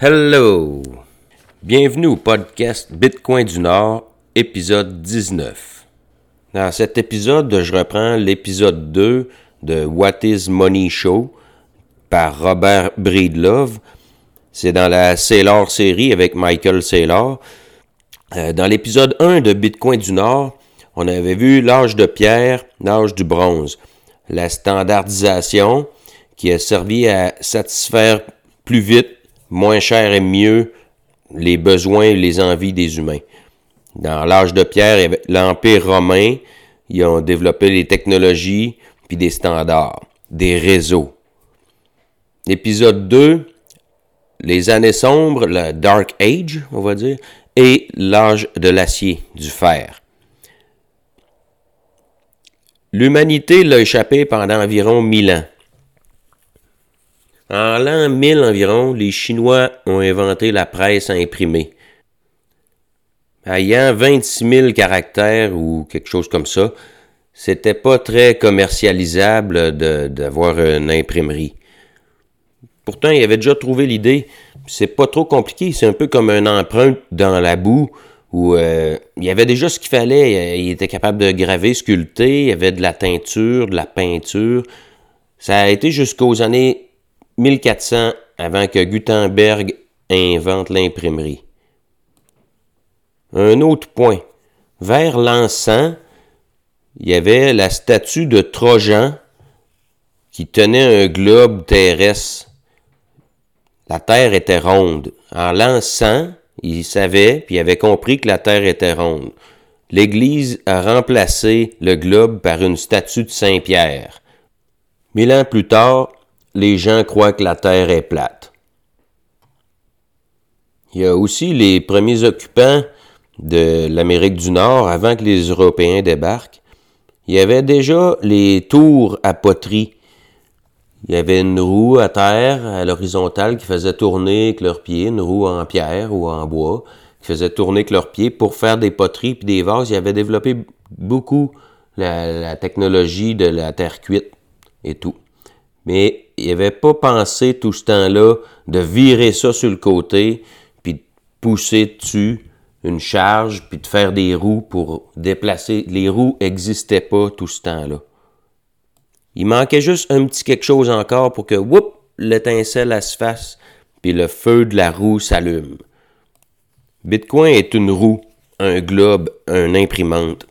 Hello! Bienvenue au podcast Bitcoin du Nord, épisode 19. Dans cet épisode, je reprends l'épisode 2 de What is Money Show par Robert Breedlove. C'est dans la Sailor série avec Michael Saylor. Euh, dans l'épisode 1 de Bitcoin du Nord, on avait vu l'âge de pierre, l'âge du bronze, la standardisation qui a servi à satisfaire plus vite moins cher et mieux les besoins et les envies des humains. Dans l'âge de pierre, l'Empire romain, ils ont développé des technologies puis des standards, des réseaux. Épisode 2, les années sombres, le Dark Age, on va dire, et l'âge de l'acier, du fer. L'humanité l'a échappé pendant environ 1000 ans. En l'an 1000 environ, les Chinois ont inventé la presse à imprimer. Ayant 26 000 caractères ou quelque chose comme ça, c'était pas très commercialisable d'avoir une imprimerie. Pourtant, il avait déjà trouvé l'idée. C'est pas trop compliqué, c'est un peu comme une empreinte dans la boue où euh, il y avait déjà ce qu'il fallait. Il était capable de graver, sculpter, il y avait de la teinture, de la peinture. Ça a été jusqu'aux années 1400 avant que Gutenberg invente l'imprimerie. Un autre point. Vers l'an 100, il y avait la statue de Trojan qui tenait un globe terrestre. La Terre était ronde. En l'an 100, il savait, puis il avait compris que la Terre était ronde. L'Église a remplacé le globe par une statue de Saint-Pierre. Mille ans plus tard, les gens croient que la Terre est plate. Il y a aussi les premiers occupants de l'Amérique du Nord, avant que les Européens débarquent. Il y avait déjà les tours à poterie. Il y avait une roue à terre, à l'horizontale, qui faisait tourner avec leurs pieds, une roue en pierre ou en bois, qui faisait tourner avec leurs pieds pour faire des poteries puis des vases. Il avait développé beaucoup la technologie de la terre cuite et tout mais il n'avait pas pensé tout ce temps-là de virer ça sur le côté, puis de pousser dessus une charge, puis de faire des roues pour déplacer. Les roues n'existaient pas tout ce temps-là. Il manquait juste un petit quelque chose encore pour que, whoop, l'étincelle se fasse, puis le feu de la roue s'allume. Bitcoin est une roue, un globe, un imprimante.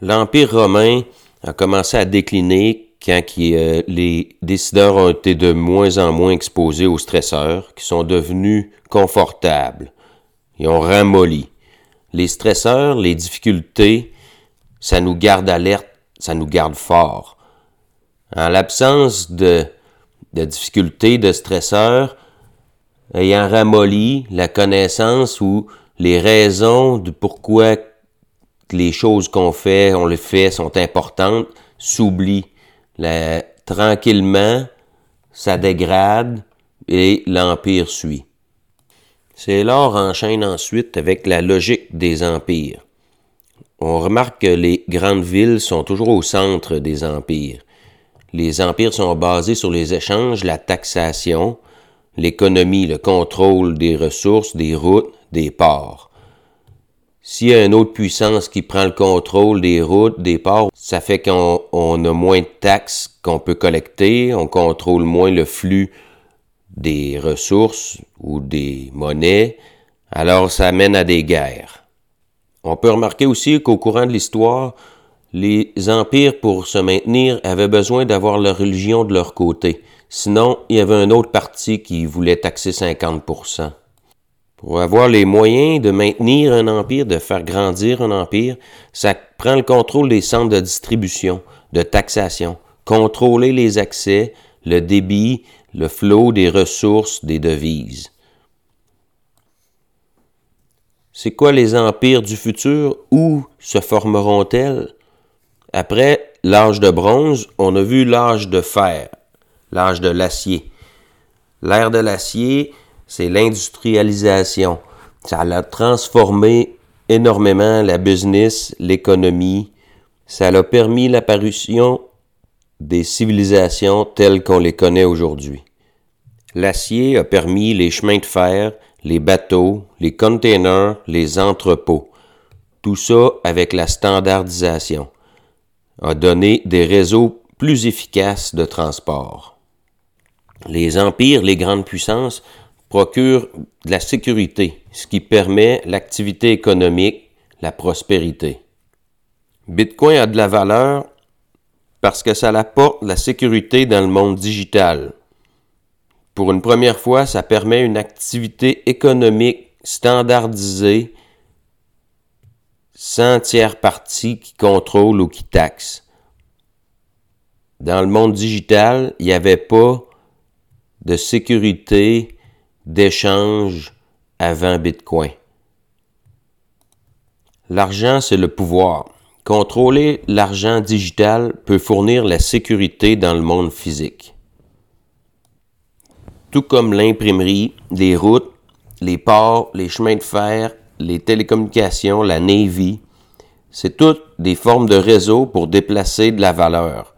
L'Empire romain a commencé à décliner quand euh, les décideurs ont été de moins en moins exposés aux stresseurs, qui sont devenus confortables. Ils ont ramolli. Les stresseurs, les difficultés, ça nous garde alerte, ça nous garde fort. En l'absence de, difficultés, de stresseurs, ayant ramolli la connaissance ou les raisons de pourquoi les choses qu'on fait, on les fait, sont importantes, s'oublient tranquillement, ça dégrade et l'empire suit. C'est lors enchaîne ensuite avec la logique des empires. On remarque que les grandes villes sont toujours au centre des empires. Les empires sont basés sur les échanges, la taxation, l'économie, le contrôle des ressources, des routes, des ports. S'il y a une autre puissance qui prend le contrôle des routes, des ports, ça fait qu'on a moins de taxes qu'on peut collecter, on contrôle moins le flux des ressources ou des monnaies, alors ça mène à des guerres. On peut remarquer aussi qu'au courant de l'histoire, les empires, pour se maintenir, avaient besoin d'avoir leur religion de leur côté. Sinon, il y avait un autre parti qui voulait taxer 50 pour avoir les moyens de maintenir un empire, de faire grandir un empire, ça prend le contrôle des centres de distribution, de taxation, contrôler les accès, le débit, le flot des ressources, des devises. C'est quoi les empires du futur? Où se formeront-elles? Après l'âge de bronze, on a vu l'âge de fer, l'âge de l'acier. L'ère de l'acier, c'est l'industrialisation. Ça a transformé énormément la business, l'économie. Ça a permis l'apparition des civilisations telles qu'on les connaît aujourd'hui. L'acier a permis les chemins de fer, les bateaux, les containers, les entrepôts. Tout ça avec la standardisation a donné des réseaux plus efficaces de transport. Les empires, les grandes puissances procurent de la sécurité, ce qui permet l'activité économique, la prospérité. Bitcoin a de la valeur parce que ça apporte la sécurité dans le monde digital. Pour une première fois, ça permet une activité économique standardisée sans tiers partie qui contrôle ou qui taxe. Dans le monde digital, il n'y avait pas de sécurité d'échange avant Bitcoin. L'argent, c'est le pouvoir. Contrôler l'argent digital peut fournir la sécurité dans le monde physique. Tout comme l'imprimerie, les routes, les ports, les chemins de fer, les télécommunications, la Navy, c'est toutes des formes de réseau pour déplacer de la valeur,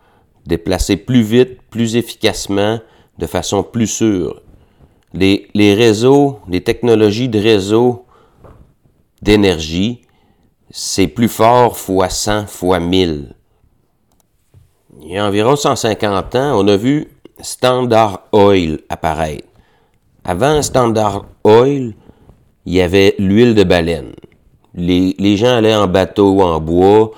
déplacer plus vite, plus efficacement, de façon plus sûre. Les, réseaux, les technologies de réseau d'énergie, c'est plus fort fois 100 fois 1000. Il y a environ 150 ans, on a vu Standard Oil apparaître. Avant Standard Oil, il y avait l'huile de baleine. Les, les, gens allaient en bateau, en bois,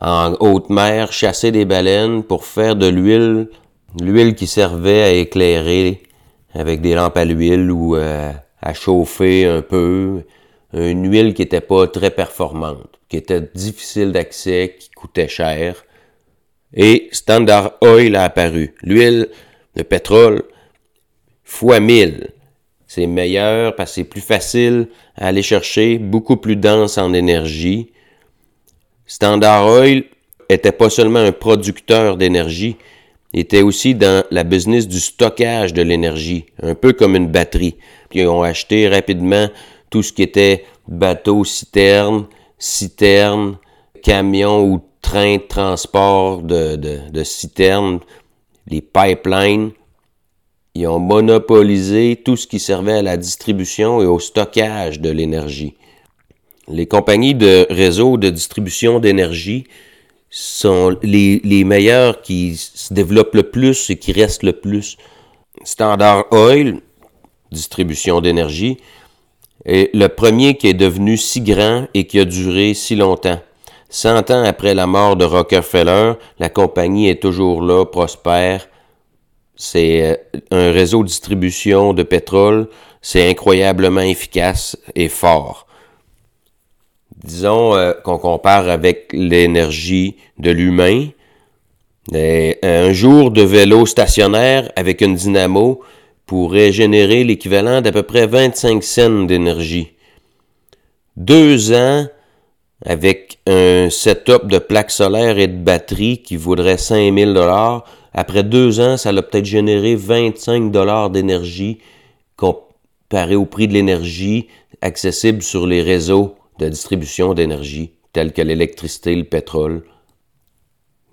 en haute mer, chasser des baleines pour faire de l'huile, l'huile qui servait à éclairer avec des lampes à l'huile ou euh, à chauffer un peu, une huile qui n'était pas très performante, qui était difficile d'accès, qui coûtait cher. Et Standard Oil a apparu. L'huile de pétrole fois 1000. C'est meilleur parce que c'est plus facile à aller chercher, beaucoup plus dense en énergie. Standard Oil était pas seulement un producteur d'énergie, était aussi dans la business du stockage de l'énergie, un peu comme une batterie. Puis ils ont acheté rapidement tout ce qui était bateau, citerne, citerne, camion ou train de transport de, de, de citernes, les pipelines. Ils ont monopolisé tout ce qui servait à la distribution et au stockage de l'énergie. Les compagnies de réseau de distribution d'énergie sont les, les meilleurs qui se développent le plus et qui restent le plus. Standard Oil, distribution d'énergie, et le premier qui est devenu si grand et qui a duré si longtemps. Cent ans après la mort de Rockefeller, la compagnie est toujours là, prospère. C'est euh, un réseau de distribution de pétrole. C'est incroyablement efficace et fort. Disons euh, qu'on compare avec l'énergie de l'humain. Un jour de vélo stationnaire avec une dynamo pourrait générer l'équivalent d'à peu près 25 cents d'énergie. Deux ans avec un setup de plaques solaires et de batteries qui vaudrait 5000 dollars. Après deux ans, ça a peut-être généré 25 dollars d'énergie comparé au prix de l'énergie accessible sur les réseaux de distribution d'énergie tels que l'électricité, le pétrole.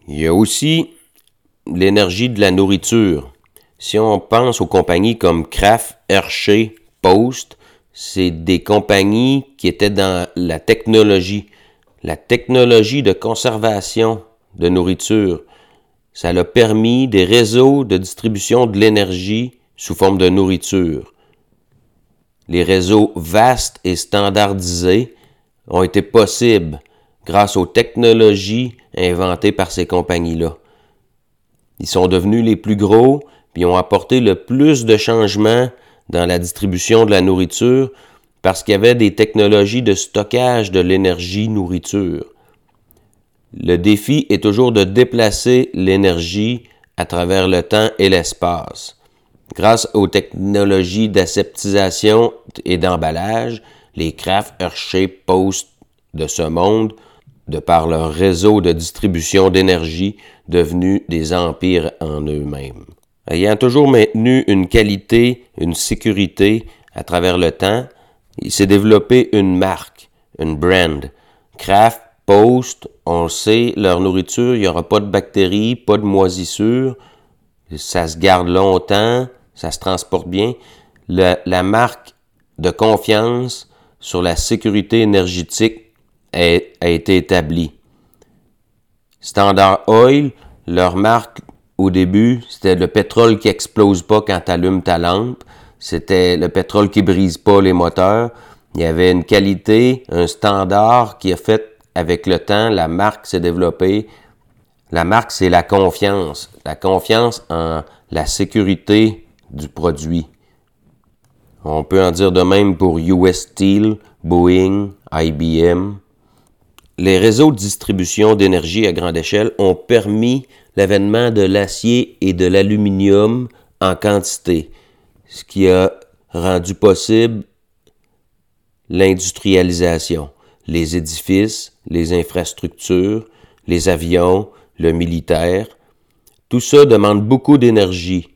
Il y a aussi l'énergie de la nourriture. Si on pense aux compagnies comme Kraft, Hershey, Post, c'est des compagnies qui étaient dans la technologie, la technologie de conservation de nourriture. Ça a permis des réseaux de distribution de l'énergie sous forme de nourriture. Les réseaux vastes et standardisés ont été possibles grâce aux technologies inventées par ces compagnies-là. Ils sont devenus les plus gros puis ont apporté le plus de changements dans la distribution de la nourriture parce qu'il y avait des technologies de stockage de l'énergie nourriture. Le défi est toujours de déplacer l'énergie à travers le temps et l'espace. Grâce aux technologies d'aseptisation et d'emballage, les Kraft, Hershey, Post de ce monde, de par leur réseau de distribution d'énergie, devenus des empires en eux-mêmes ayant toujours maintenu une qualité, une sécurité à travers le temps, il s'est développé une marque, une brand. Kraft, Post, on sait, leur nourriture, il n'y aura pas de bactéries, pas de moisissures, ça se garde longtemps, ça se transporte bien. la marque de confiance sur la sécurité énergétique a, été établie. Standard Oil, leur marque au début, c'était le pétrole qui explose pas quand tu allumes ta lampe. C'était le pétrole qui brise pas les moteurs. Il y avait une qualité, un standard qui a fait avec le temps, la marque s'est développée. La marque, c'est la confiance. La confiance en la sécurité du produit. On peut en dire de même pour US Steel, Boeing, IBM. Les réseaux de distribution d'énergie à grande échelle ont permis l'avènement de l'acier et de l'aluminium en quantité, ce qui a rendu possible l'industrialisation, les édifices, les infrastructures, les avions, le militaire. Tout ça demande beaucoup d'énergie.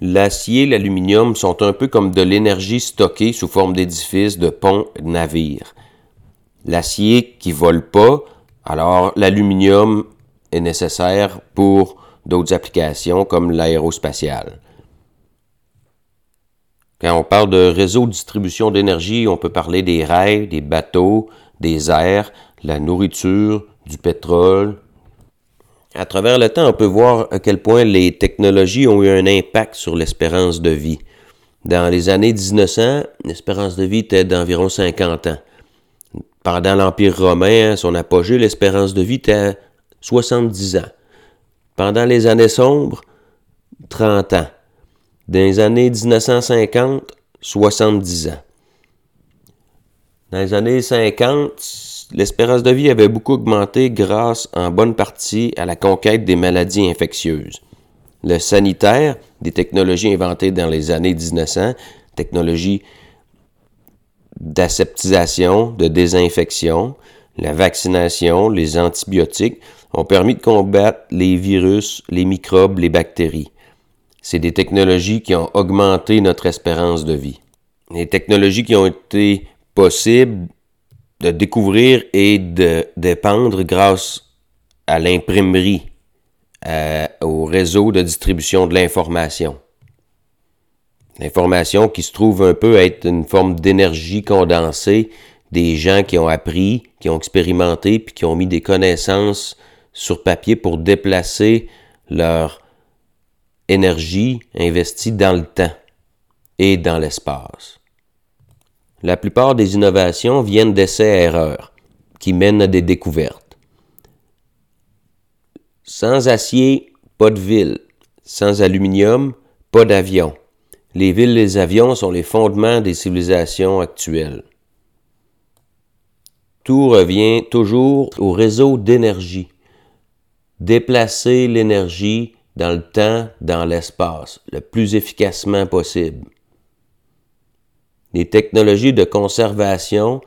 L'acier et l'aluminium sont un peu comme de l'énergie stockée sous forme d'édifices, de ponts, de navires. L'acier qui vole pas, alors l'aluminium est nécessaire pour d'autres applications comme l'aérospatiale. Quand on parle de réseau de distribution d'énergie, on peut parler des rails, des bateaux, des airs, la nourriture, du pétrole. À travers le temps, on peut voir à quel point les technologies ont eu un impact sur l'espérance de vie. Dans les années 1900, l'espérance de vie était d'environ 50 ans. Pendant l'Empire romain, son apogée, l'espérance de vie était 70 ans. Pendant les années sombres, 30 ans. Dans les années 1950, 70 ans. Dans les années 50, l'espérance de vie avait beaucoup augmenté grâce en bonne partie à la conquête des maladies infectieuses. Le sanitaire, des technologies inventées dans les années 1900, technologies d'aseptisation, de désinfection, la vaccination, les antibiotiques, ont permis de combattre les virus, les microbes, les bactéries. C'est des technologies qui ont augmenté notre espérance de vie. Les technologies qui ont été possibles de découvrir et de dépendre grâce à l'imprimerie, au réseau de distribution de l'information. L'information qui se trouve un peu être une forme d'énergie condensée des gens qui ont appris, qui ont expérimenté, puis qui ont mis des connaissances sur papier pour déplacer leur énergie investie dans le temps et dans l'espace. La plupart des innovations viennent d'essais-erreurs qui mènent à des découvertes. Sans acier, pas de ville. Sans aluminium, pas d'avion. Les villes et les avions sont les fondements des civilisations actuelles. Tout revient toujours au réseau d'énergie déplacer l'énergie dans le temps, dans l'espace, le plus efficacement possible. Les technologies de conservation,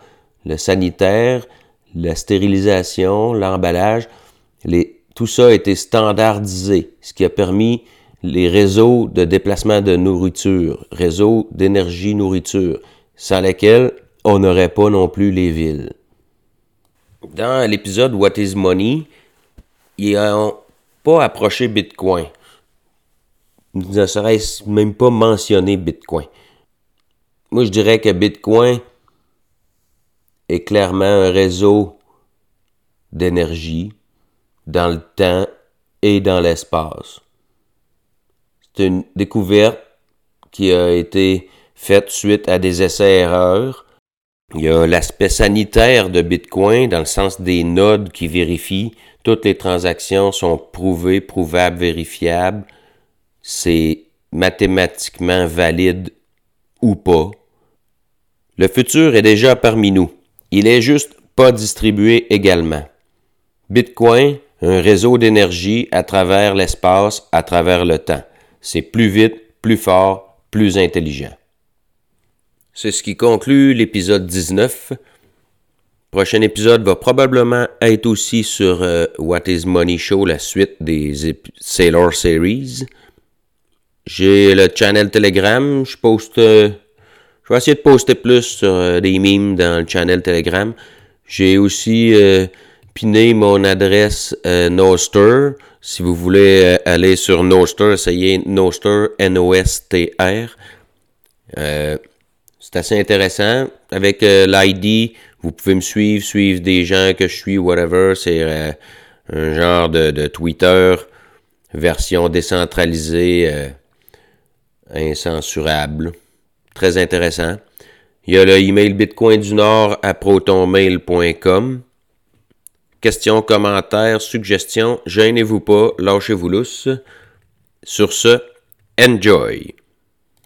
le sanitaire, la stérilisation, l'emballage, tout ça a été standardisé, ce qui a permis les réseaux de déplacement de nourriture, réseaux d'énergie-nourriture, sans lesquels on n'aurait pas non plus les villes. Dans l'épisode What is Money, ils n'ont pas approché Bitcoin. Ils ne seraient même pas mentionné Bitcoin. Moi, je dirais que Bitcoin est clairement un réseau d'énergie dans le temps et dans l'espace. C'est une découverte qui a été faite suite à des essais-erreurs. Il y a l'aspect sanitaire de Bitcoin dans le sens des nodes qui vérifient toutes les transactions sont prouvées, prouvables, vérifiables. C'est mathématiquement valide ou pas. Le futur est déjà parmi nous. Il est juste pas distribué également. Bitcoin, un réseau d'énergie à travers l'espace, à travers le temps. C'est plus vite, plus fort, plus intelligent. C'est ce qui conclut l'épisode 19 Prochain épisode va probablement être aussi sur euh, What is Money Show, la suite des Sailor Series. J'ai le channel Telegram. Je poste. Euh, je vais essayer de poster plus sur euh, des memes dans le channel Telegram. J'ai aussi piner mon adresse euh, Noster. Si vous voulez euh, aller sur Noster, essayez Noster, N-O-S-T-R. Euh, c'est assez intéressant. Avec l'ID, vous pouvez me suivre, suivre des gens que je suis, whatever. C'est un genre de, Twitter, version décentralisée, incensurable. Très intéressant. Il y a le email Bitcoin du Nord à protonmail.com. Questions, commentaires, suggestions, gênez-vous pas, lâchez-vous lousse. Sur ce, enjoy!